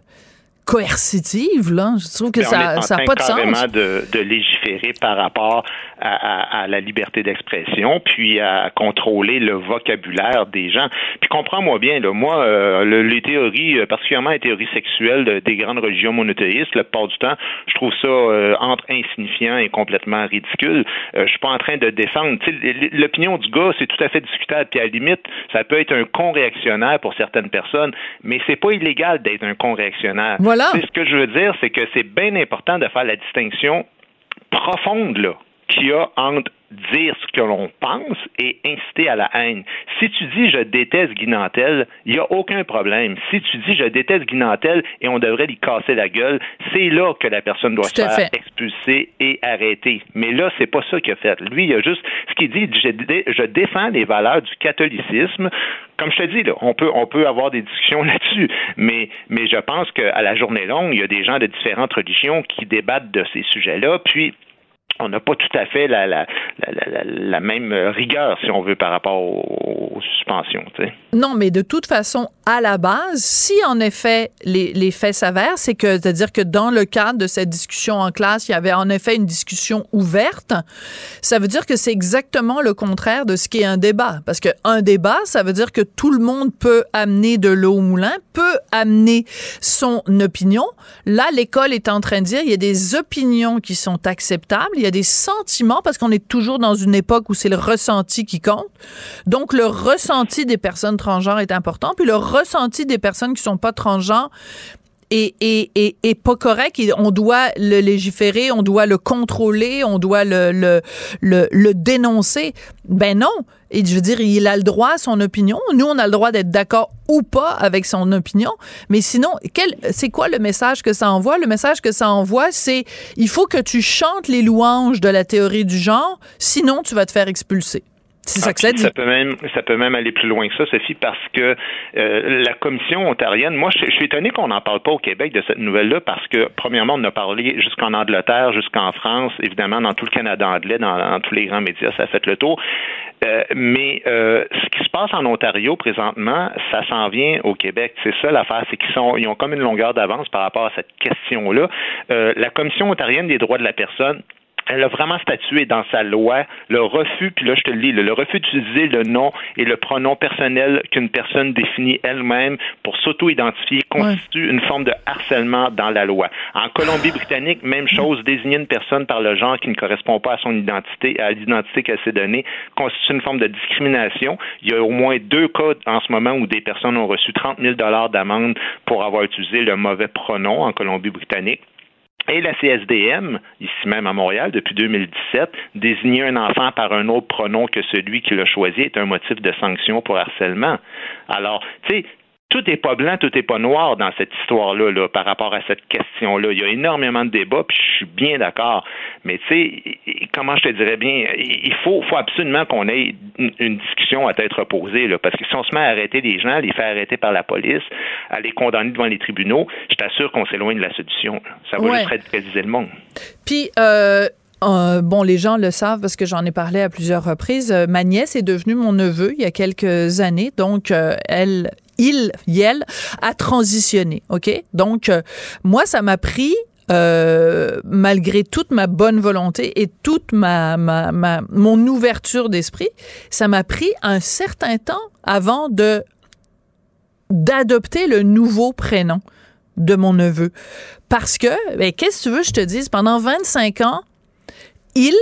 coercitive, là. Je trouve que ça n'a pas de sens. De, de légiférer par rapport à, à, la liberté d'expression, puis à contrôler le vocabulaire des gens. Puis comprends-moi bien, là, moi, euh, les théories, euh, particulièrement les théories sexuelles des grandes religions monothéistes, la plupart du temps, je trouve ça euh, entre insignifiant et complètement ridicule. je suis pas en train de défendre. L'opinion du gars, c'est tout à fait discutable. Puis à la limite, ça peut être un con réactionnaire pour certaines personnes, mais c'est pas illégal d'être un con réactionnaire. Ce que je veux dire, c'est que c'est bien important de faire la distinction profonde là qu'il y a entre dire ce que l'on pense et inciter à la haine. Si tu dis je déteste Guinantel, il n'y a aucun problème. Si tu dis je déteste Guinantel et on devrait lui casser la gueule, c'est là que la personne doit se faire expulser et arrêter. Mais là, c'est pas ça qu'il a fait. Lui, il a juste ce qu'il dit, je, je défends les valeurs du catholicisme. Comme je te dis, là, on peut on peut avoir des discussions là-dessus, mais mais je pense qu'à la journée longue, il y a des gens de différentes religions qui débattent de ces sujets-là, puis on n'a pas tout à fait la, la, la, la, même rigueur, si on veut, par rapport aux, suspensions. Non, mais de toute façon, à la base, si en effet les, les faits s'avèrent, c'est que, c'est-à-dire que dans le cadre de cette discussion en classe, il y avait en effet une discussion ouverte, ça veut dire que c'est exactement le contraire de ce qui est un débat. Parce qu'un débat, ça veut dire que tout le monde peut amener de l'eau au moulin, peut amener son opinion. Là, l'école est en train de dire, il y a des opinions qui sont acceptables, il y a des sentiments, parce qu'on est toujours dans une époque où c'est le ressenti qui compte. Donc, le ressenti des personnes transgenres est important, puis le ressenti des personnes qui sont pas transgenres est, est, est, pas correct. On doit le légiférer, on doit le contrôler, on doit le, le, le, le dénoncer. Ben non. Et je veux dire, il a le droit à son opinion. Nous, on a le droit d'être d'accord ou pas avec son opinion. Mais sinon, quel, c'est quoi le message que ça envoie? Le message que ça envoie, c'est il faut que tu chantes les louanges de la théorie du genre, sinon tu vas te faire expulser. C'est ça que ça dit. Ça peut même, ça peut même aller plus loin que ça, Sophie, parce que euh, la commission ontarienne, moi, je, suis étonné qu'on n'en parle pas au Québec de cette nouvelle-là, parce que premièrement, on a parlé jusqu'en Angleterre, jusqu'en France, évidemment dans tout le Canada anglais, dans, tous les grands médias, ça a fait le tour. Euh, mais euh, ce qui se passe en Ontario présentement, ça s'en vient au Québec. C'est ça l'affaire, c'est qu'ils sont, ils ont comme une longueur d'avance par rapport à cette question-là. la commission ontarienne des droits de la personne elle a vraiment statué dans sa loi le refus, puis là je te le lis, le, refus d'utiliser le nom et le pronom personnel qu'une personne définit elle-même pour s'auto-identifier constitue une forme de harcèlement dans la loi. En Colombie-Britannique, même chose, désigner une personne par le genre qui ne correspond pas à son identité, à l'identité qu'elle s'est donnée, constitue une forme de discrimination. Il y a au moins deux cas en ce moment où des personnes ont reçu 30 000 dollars d'amende pour avoir utilisé le mauvais pronom en Colombie-Britannique. Et la CSDM, ici même à Montréal, depuis 2017, désigner un enfant par un autre pronom que celui qui l'a choisi est un motif de sanction pour harcèlement. Alors, tu sais, tout est pas blanc, tout est pas noir dans cette histoire-là là, par rapport à cette question-là. Il y a énormément de débats, puis je suis bien d'accord. Mais tu sais, comment je te dirais bien, il faut, faut absolument qu'on ait une, discussion à tête reposée, là, parce que si on se met à arrêter des gens, les faire arrêter par la police, à les condamner devant les tribunaux, je t'assure qu'on s'éloigne de la solution. Ça va juste radicaliser le monde. Puis, euh, euh, bon, les gens le savent parce que j'en ai parlé à plusieurs reprises. Euh, ma nièce est devenue mon neveu il y a quelques années, donc euh, elle, il, elle a transitionné, ok? Donc moi, ça m'a pris malgré toute ma bonne volonté et toute ma, ma, ma mon ouverture d'esprit, ça m'a pris un certain temps avant de d'adopter le nouveau prénom de mon neveu. Parce que, ben, qu'est-ce que tu veux je te dise, pendant 25 ans, il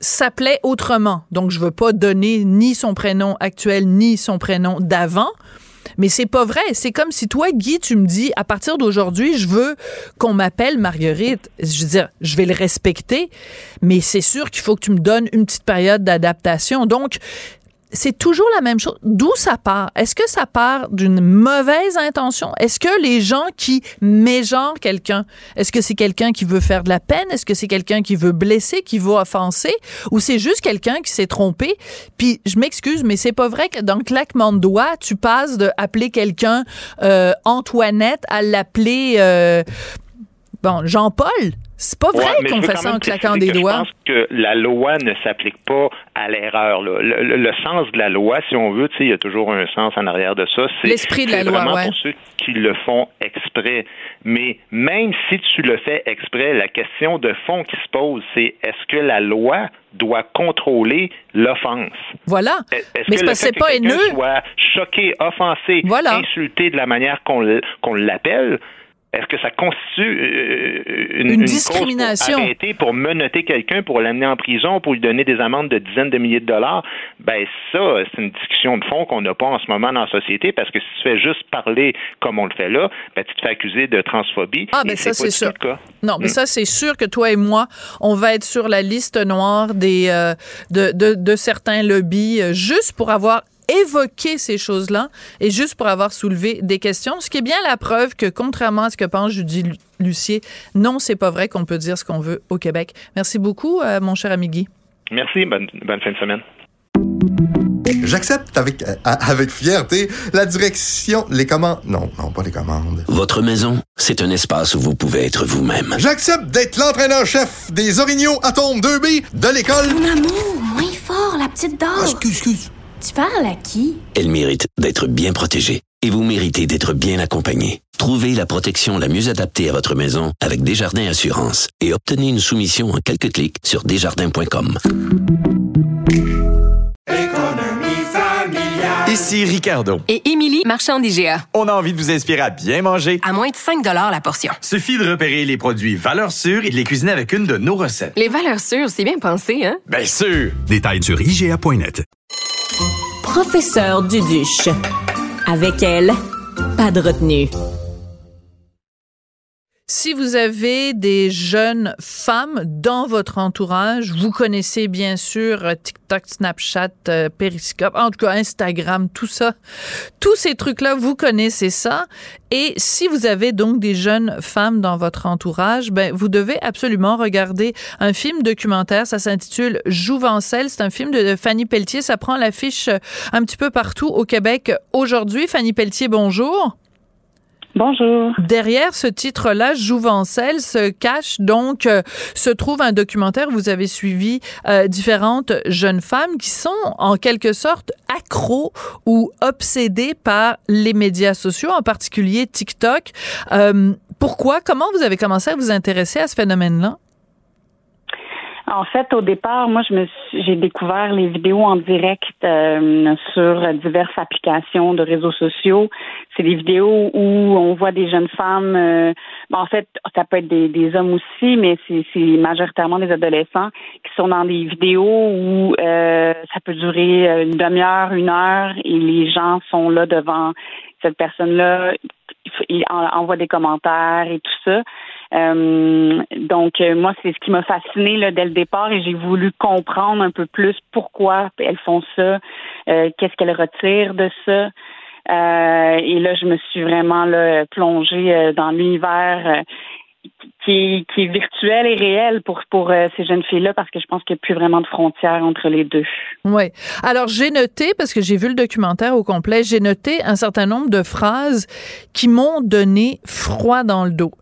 s'appelait autrement. Donc, je veux pas donner ni son prénom actuel, ni son prénom d'avant. Mais c'est pas vrai. C'est comme si toi, Guy, tu me dis, à partir d'aujourd'hui, je veux qu'on m'appelle Marguerite. Je veux dire, je vais le respecter, mais c'est sûr qu'il faut que tu me donnes une petite période d'adaptation. Donc, c'est toujours la même chose. D'où ça part? Est-ce que ça part d'une mauvaise intention? Est-ce que les gens qui mégenrent quelqu'un, est-ce que c'est quelqu'un qui veut faire de la peine? Est-ce que c'est quelqu'un qui veut blesser, qui veut offenser? Ou c'est juste quelqu'un qui s'est trompé? Puis, je m'excuse, mais c'est pas vrai que dans claquement de doigts, tu passes de appeler quelqu'un euh, Antoinette à l'appeler, euh, bon, Jean-Paul? C'est pas vrai qu'on fait ça en claquant des doigts. Je pense que la loi ne s'applique pas à l'erreur. Le, sens de la loi, si on veut, il y a toujours un sens en arrière de ça. C'est l'esprit de la loi, vraiment pour ceux qui le font exprès. Mais même si tu le fais exprès, la question de fond qui se pose, c'est est-ce que la loi doit contrôler l'offense? Voilà. Mais c'est que, pas haineux. soit choqué, offensé, insulté de la manière qu'on l'appelle, est-ce que ça constitue euh, une, discrimination pour arrêter, pour menotter quelqu'un, pour l'amener en prison, pour lui donner des amendes de dizaines de milliers de dollars? Ben ça, c'est une discussion de fond qu'on n'a pas en ce moment dans la société parce que si tu fais juste parler comme on le fait là, ben tu te fais accuser de transphobie. Ah ben ça c'est sûr. Non, mais hmm. ça c'est sûr que toi et moi, on va être sur la liste noire des euh, de, de, de certains lobbies euh, juste pour avoir évoquer ces choses-là et juste pour avoir soulevé des questions, ce qui est bien la preuve que, contrairement à ce que pense Judy Lucier, non, c'est pas vrai qu'on peut dire ce qu'on veut au Québec. Merci beaucoup, euh, mon cher ami Guy. Merci, bonne, fin de semaine. J'accepte avec, euh, avec fierté la direction, les commandes. Non, non, pas les commandes. Votre maison, c'est un espace où vous pouvez être vous-même. J'accepte d'être l'entraîneur-chef des Orignaux Atomes 2B de l'école. Mon amour, moins fort, la petite dame. Ah, excuse, excuse. Tu parles à qui? Elle mérite d'être bien protégée. Et vous méritez d'être bien accompagnée. Trouvez la protection la mieux adaptée à votre maison avec Desjardins Assurance et obtenez une soumission en quelques clics sur desjardins.com. Ici Ricardo. Et Émilie, marchand d'IGA. On a envie de vous inspirer à bien manger. À moins de 5 la portion. Suffit de repérer les produits valeurs sûres et de les cuisiner avec une de nos recettes. Les valeurs sûres, c'est bien pensé, hein? Bien sûr! Détails sur IGA.net. Professeur Duduche. Avec elle, pas de retenue. Si vous avez des jeunes femmes dans votre entourage, vous connaissez bien sûr TikTok, Snapchat, euh, Periscope, en tout cas Instagram, tout ça. Tous ces trucs-là, vous connaissez ça. Et si vous avez donc des jeunes femmes dans votre entourage, ben, vous devez absolument regarder un film documentaire. Ça s'intitule Jouvencel. C'est un film de Fanny Pelletier. Ça prend l'affiche un petit peu partout au Québec aujourd'hui. Fanny Pelletier, bonjour. Bonjour. Derrière ce titre-là, Jouvencel, se cache donc, euh, se trouve un documentaire vous avez suivi euh, différentes jeunes femmes qui sont en quelque sorte accros ou obsédées par les médias sociaux, en particulier TikTok. Euh, pourquoi? Comment vous avez commencé à vous intéresser à ce phénomène-là? En fait, au départ, moi, je me j'ai découvert les vidéos en direct euh, sur diverses applications de réseaux sociaux. C'est des vidéos où on voit des jeunes femmes. Euh, en fait, ça peut être des, des hommes aussi, mais c'est majoritairement des adolescents qui sont dans des vidéos où euh, ça peut durer une demi-heure, une heure, et les gens sont là devant cette personne-là, ils envoient des commentaires et tout ça. Euh, donc, euh, moi, c'est ce qui m'a fasciné là, dès le départ et j'ai voulu comprendre un peu plus pourquoi elles font ça, euh, qu'est-ce qu'elles retirent de ça. et là, je me suis vraiment là, plongée dans l'univers qui, qui, est virtuel et réel pour, pour euh, ces jeunes filles-là parce que je pense qu'il n'y a plus vraiment de frontières entre les deux. Oui. Alors, j'ai noté, parce que j'ai vu le documentaire au complet, j'ai noté un certain nombre de phrases qui m'ont donné froid dans le dos.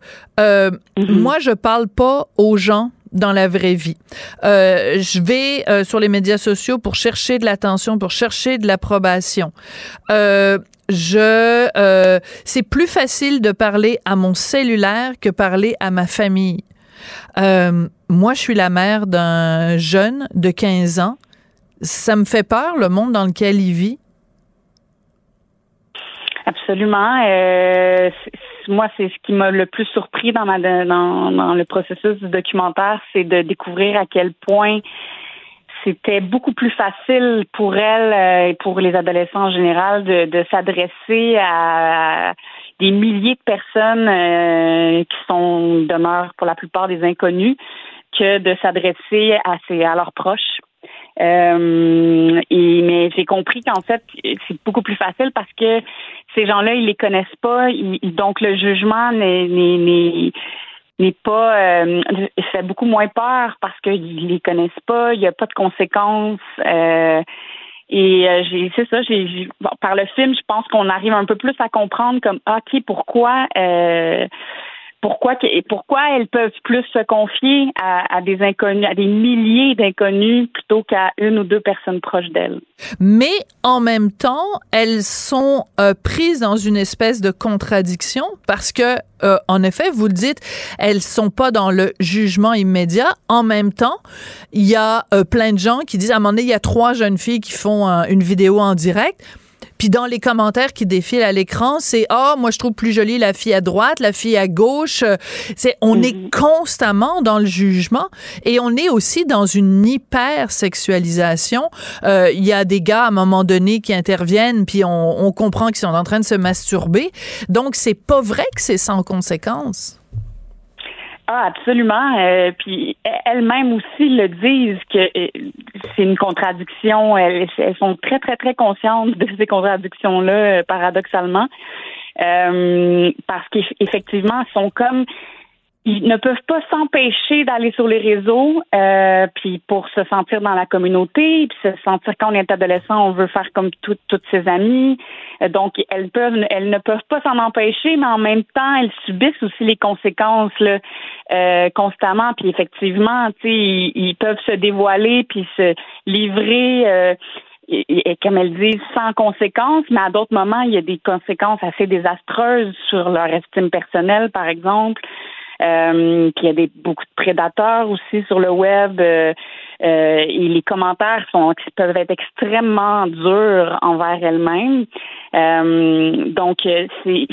Euh, mm-hmm. Moi, je parle pas aux gens dans la vraie vie. Euh, je vais euh, sur les médias sociaux pour chercher de l'attention, pour chercher de l'approbation. Euh, je, c'est plus facile de parler à mon cellulaire que parler à ma famille. Moi, je suis la mère d'un jeune de 15 ans. Ça me fait peur, le monde dans lequel il vit. Absolument. Euh, moi, c'est ce qui m'a le plus surpris dans, ma, dans, le processus du documentaire, c'est de découvrir à quel point c'était beaucoup plus facile pour elle euh, et pour les adolescents en général de, de s'adresser à des milliers de personnes euh, qui sont demeurent pour la plupart des inconnus que de s'adresser à, ses, à leurs proches. Euh, et mais j'ai compris qu'en fait c'est beaucoup plus facile parce que ces gens-là ils les connaissent pas, donc le jugement n'est pas euh, fait beaucoup moins peur parce qu'ils les connaissent pas, il n'y a pas de conséquences. Euh, et euh, j'ai c'est ça, j'ai par le film, je pense qu'on arrive un peu plus à comprendre comme ok pourquoi euh, pourquoi pourquoi elles peuvent plus se confier à, des inconnus, à des milliers d'inconnus plutôt qu'à une ou deux personnes proches d'elles. Mais en même temps, elles sont euh, prises dans une espèce de contradiction parce que, euh, en effet, vous le dites, elles sont pas dans le jugement immédiat. En même temps, il y a euh, plein de gens qui disent à un moment donné, il y a trois jeunes filles qui font une vidéo en direct puis dans les commentaires qui défilent à l'écran, c'est ah moi je trouve plus jolie la fille à droite, la fille à gauche. C'est on est mhm. constamment dans le jugement et on est aussi dans une hyper sexualisation. Euh, il y a des gars à un moment donné qui interviennent puis on, on comprend qu'ils sont en train de se masturber. Donc c'est pas vrai que c'est sans conséquence. Ah, absolument. Euh, puis elles-mêmes aussi le disent que euh, c'est une contradiction. Elles, sont très, très, très conscientes de ces contradictions-là, euh, paradoxalement. parce qu'effectivement, elles sont comme ils ne peuvent pas s'empêcher d'aller sur les réseaux, euh, puis pour se sentir dans la communauté, puis se sentir quand on est adolescent, on veut faire comme toutes ses amies. Euh, donc elles peuvent, elles ne peuvent pas s'en empêcher, mais en même temps, elles subissent aussi les conséquences là, euh, constamment. Puis effectivement, tu sais, ils, peuvent se dévoiler puis se livrer. et, comme elles disent, sans conséquences, mais à d'autres moments, il y a des conséquences assez désastreuses sur leur estime personnelle, par exemple. Euh, puis il y a des, beaucoup de prédateurs aussi sur le web. Euh, euh, et les commentaires sont peuvent être extrêmement durs envers elles-mêmes. donc, c'est,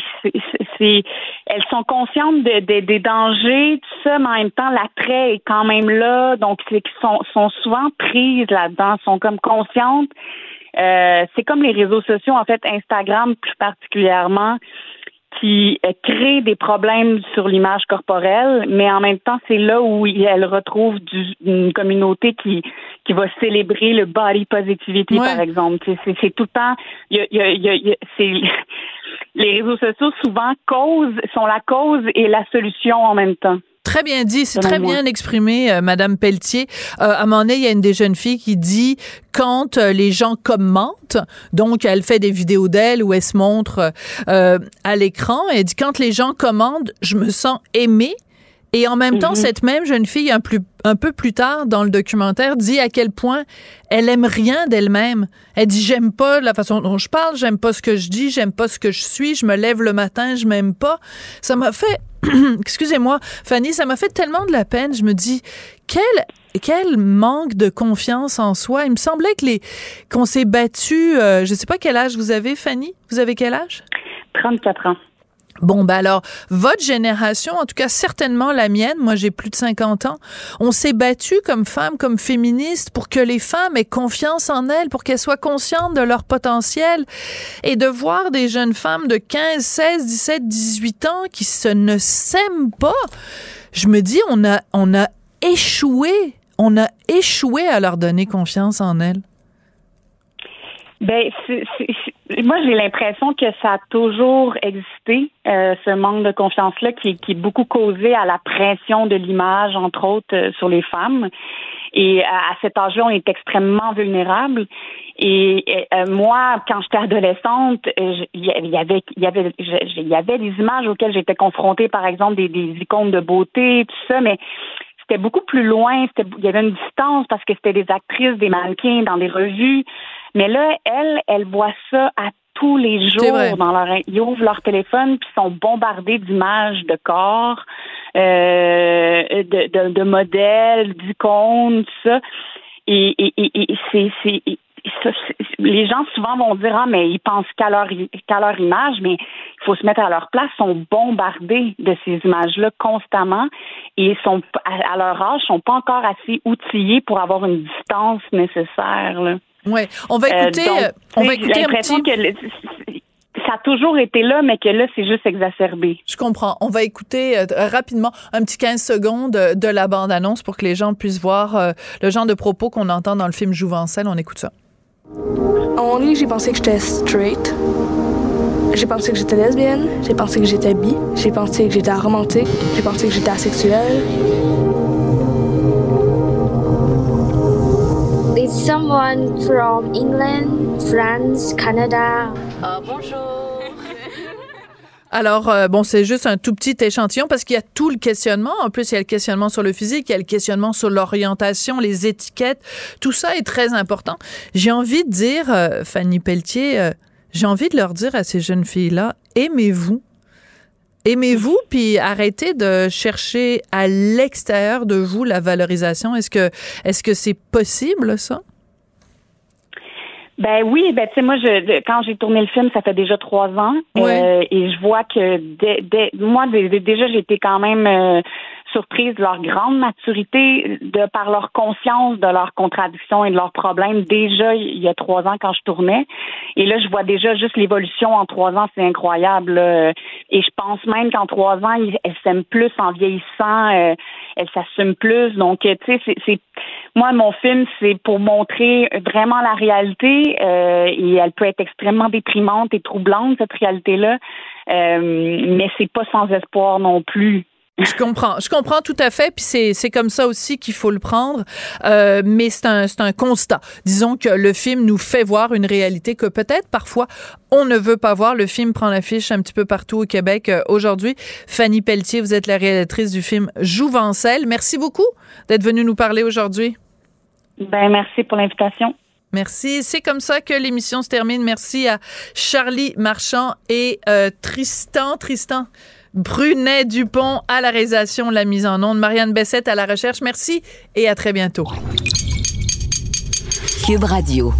c'est, elles sont conscientes de, des dangers, tout ça, mais en même temps, l'attrait est quand même là. Donc, c'est sont, sont souvent prises là-dedans, sont comme conscientes. c'est comme les réseaux sociaux, en fait, Instagram plus particulièrement qui euh, crée des problèmes sur l'image corporelle, mais en même temps, c'est là où elle retrouve une communauté qui qui va célébrer le body positivity, par exemple. C'est tout le temps, y a, y a, c'est les réseaux sociaux souvent cause sont la cause et la solution en même temps. Très bien dit, c'est très bien exprimé, euh, Madame Pelletier. Euh, à un moment donné, il y a une des jeunes filles qui dit quand euh, les gens commentent, donc elle fait des vidéos d'elle où elle se montre à l'écran, elle dit quand les gens commandent, je me sens aimée. Et en même temps, mhm. cette même jeune fille, un, plus, un peu plus tard dans le documentaire, dit à quel point elle aime rien d'elle-même. Elle dit j'aime pas la façon dont je parle, j'aime pas ce que je dis, j'aime pas ce que je suis, je me lève le matin, je m'aime pas. Ça m'a fait excusez-moi, Fanny, ça m'a fait tellement de la peine. Je me dis, quel quel manque de confiance en soi. Il me semblait que les qu'on s'est battu. Euh, je ne sais pas quel âge vous avez, Fanny? Vous avez quel âge? 34 ans. Bon, ben alors, votre génération, en tout cas certainement la mienne, moi j'ai plus de 50 ans, on s'est battu comme femmes, comme féministes pour que les femmes aient confiance en elles, pour qu'elles soient conscientes de leur potentiel. Et de voir des jeunes femmes de 15, 16, 17, 18 ans qui se ne s'aiment pas, je me dis, on a, on a échoué, on a échoué à leur donner confiance en elles. Ben, moi, j'ai l'impression que ça a toujours existé, euh, ce manque de confiance-là, qui, qui, est beaucoup causé à la pression de l'image, entre autres, euh, sur les femmes. Et à cet âge-là, on est extrêmement vulnérable. Et, euh, moi, quand j'étais adolescente, il y avait, y avait, y avait des images auxquelles j'étais confrontée, par exemple des, des icônes de beauté, tout ça, mais c'était beaucoup plus loin. Il y avait une distance parce que c'était des actrices, des mannequins dans des revues. Mais là, elle, elle voit ça à tous les jours dans leur ils ouvrent leur téléphone puis sont bombardés d'images de corps, euh, de, de, de, modèles, d'icônes, tout ça. Et, et, et, c'est, c'est les gens souvent vont dire ah mais ils pensent qu'à leur qu'à leur image mais il faut se mettre à leur place sont bombardés de ces images là constamment et sont à, leur âge sont pas encore assez outillés pour avoir une distance nécessaire là. Ouais, on va euh, écouter euh, on va écouter un petit... que ça a toujours été là, mais que là, c'est juste exacerbé. Je comprends. On va écouter euh, rapidement un petit 15 secondes de la bande-annonce pour que les gens puissent voir le genre de propos qu'on entend dans le film Jouvencel. On écoute ça. En lieu, j'ai pensé que j'étais straight. J'ai pensé que j'étais lesbienne. J'ai pensé que j'étais bi. J'ai pensé que j'étais romantique. J'ai pensé que j'étais asexuelle. It's someone from England, France, Canada? Uh, bonjour. Alors, euh, bon, c'est juste un tout petit échantillon parce qu'il y a tout le questionnement. En plus, il y a le questionnement sur le physique, il y a le questionnement sur l'orientation, les étiquettes. Tout ça est très important. J'ai envie de dire, euh, Fanny Pelletier, euh, j'ai envie de leur dire à ces jeunes filles-là, aimez-vous. Aimez-vous, puis arrêtez de chercher à l'extérieur de vous la valorisation. Est-ce que est-ce que c'est possible, ça? Ben oui, ben tu sais moi je quand j'ai tourné le film, ça fait déjà trois ans euh, et je vois que dès, dès moi déjà j'étais quand même euh, surprise de leur grande maturité, de par leur conscience de leurs contradictions et de leurs problèmes déjà il y a trois ans quand je tournais. Et là, je vois déjà juste l'évolution en trois ans, c'est incroyable. Et je pense même qu'en trois ans, elles s'aiment plus en vieillissant, euh, elles s'assument plus. Donc, tu sais, c'est moi mon film, c'est pour montrer vraiment la réalité euh, et elle peut être extrêmement déprimante et troublante cette réalité-là. Euh, mais c'est pas sans espoir non plus. Je comprends, je comprends tout à fait, puis c'est c'est comme ça aussi qu'il faut le prendre, euh, mais c'est un c'est un constat. Disons que le film nous fait voir une réalité que peut-être parfois on ne veut pas voir. Le film prend l'affiche un petit peu partout au Québec euh, aujourd'hui. Fanny Pelletier, vous êtes la réalisatrice du film Jouvencel. Merci beaucoup d'être venue nous parler aujourd'hui. Ben merci pour l'invitation. Merci. C'est comme ça que l'émission se termine. Merci à Charlie Marchand et euh, Tristan. Tristan. Brunet Dupont à la réalisation, la mise en onde, Marianne Bessette à la recherche. Merci et à très bientôt. Cube Radio.